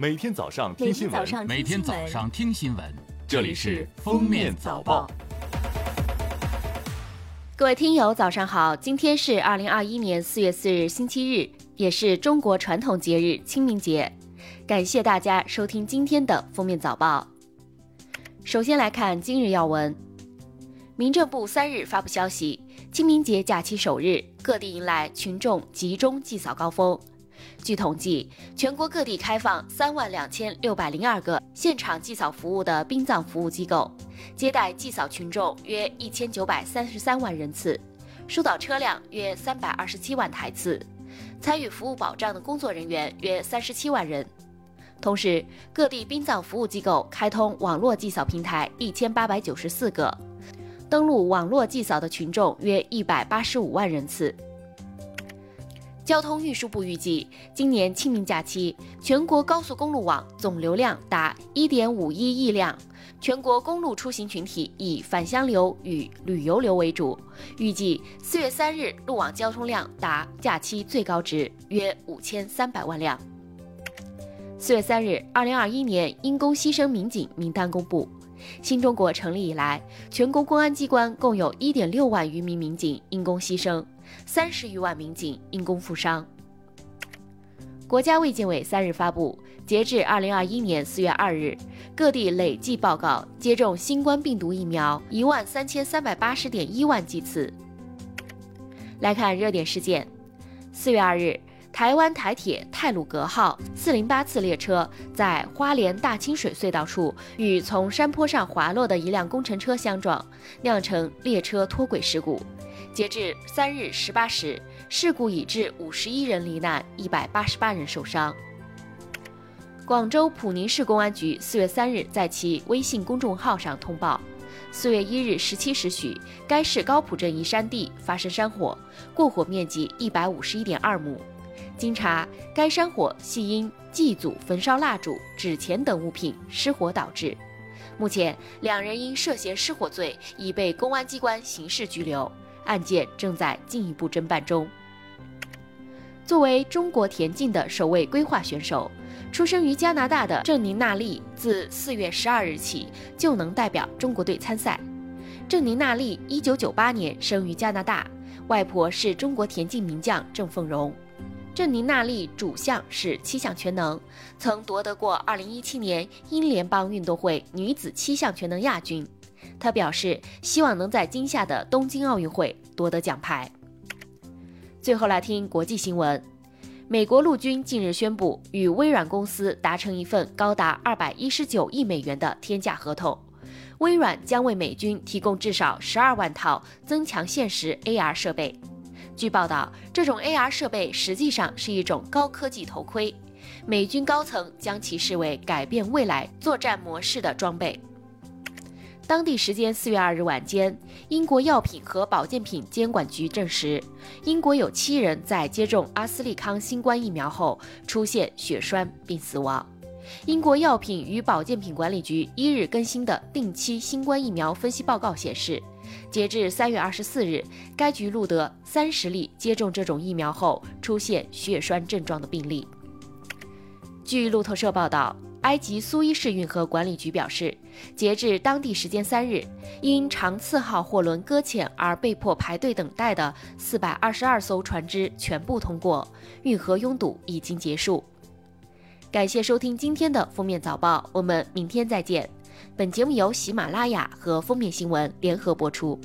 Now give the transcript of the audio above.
每天早上听新闻，每天早上听新闻，这里是《封面早报》。各位听友，早上好！今天是二零二一年四月四日，星期日，也是中国传统节日清明节。感谢大家收听今天的《封面早报》。首先来看今日要闻。民政部三日发布消息，清明节假期首日，各地迎来群众集中祭扫高峰。据统计，全国各地开放三万两千六百零二个现场祭扫服务的殡葬服务机构，接待祭扫群众约一千九百三十三万人次，疏导车辆约三百二十七万台次，参与服务保障的工作人员约三十七万人。同时，各地殡葬服务机构开通网络祭扫平台一千八百九十四个。登录网络祭扫的群众约一百八十五万人次。交通运输部预计，今年清明假期，全国高速公路网总流量达一点五一亿辆，全国公路出行群体以返乡流与旅游流为主。预计四月三日路网交通量达假期最高值，约五千三百万辆。四月三日，二零二一年因公牺牲民警名单公布。新中国成立以来，全国公安机关共有一点六万余名民警因公牺牲，三十余万民警因公负伤。国家卫健委三日发布，截至二零二一年四月二日，各地累计报告接种新冠病毒疫苗一万三千三百八十点一万剂次。来看热点事件，四月二日。台湾台铁泰鲁阁号四零八次列车在花莲大清水隧道处与从山坡上滑落的一辆工程车相撞，酿成列车脱轨事故。截至三日十八时，事故已致五十一人罹难，一百八十八人受伤。广州普宁市公安局四月三日在其微信公众号上通报：四月一日十七时许，该市高浦镇一山地发生山火，过火面积一百五十一点二亩。经查，该山火系因祭祖焚烧蜡烛、纸钱等物品失火导致。目前，两人因涉嫌失火罪已被公安机关刑事拘留，案件正在进一步侦办中。作为中国田径的首位规划选手，出生于加拿大的郑宁娜丽自四月十二日起就能代表中国队参赛。郑宁娜丽一九九八年生于加拿大，外婆是中国田径名将郑凤荣。郑宁娜丽主项是七项全能，曾夺得过2017年英联邦运动会女子七项全能亚军。他表示希望能在今夏的东京奥运会夺得奖牌。最后来听国际新闻，美国陆军近日宣布与微软公司达成一份高达219亿美元的天价合同，微软将为美军提供至少12万套增强现实 AR 设备。据报道，这种 AR 设备实际上是一种高科技头盔，美军高层将其视为改变未来作战模式的装备。当地时间四月二日晚间，英国药品和保健品监管局证实，英国有七人在接种阿斯利康新冠疫苗后出现血栓并死亡。英国药品与保健品管理局一日更新的定期新冠疫苗分析报告显示。截至三月二十四日，该局录得三十例接种这种疫苗后出现血栓症状的病例。据路透社报道，埃及苏伊士运河管理局表示，截至当地时间三日，因长次号货轮搁浅而被迫排队等待的四百二十二艘船只全部通过，运河拥堵已经结束。感谢收听今天的封面早报，我们明天再见。本节目由喜马拉雅和封面新闻联合播出。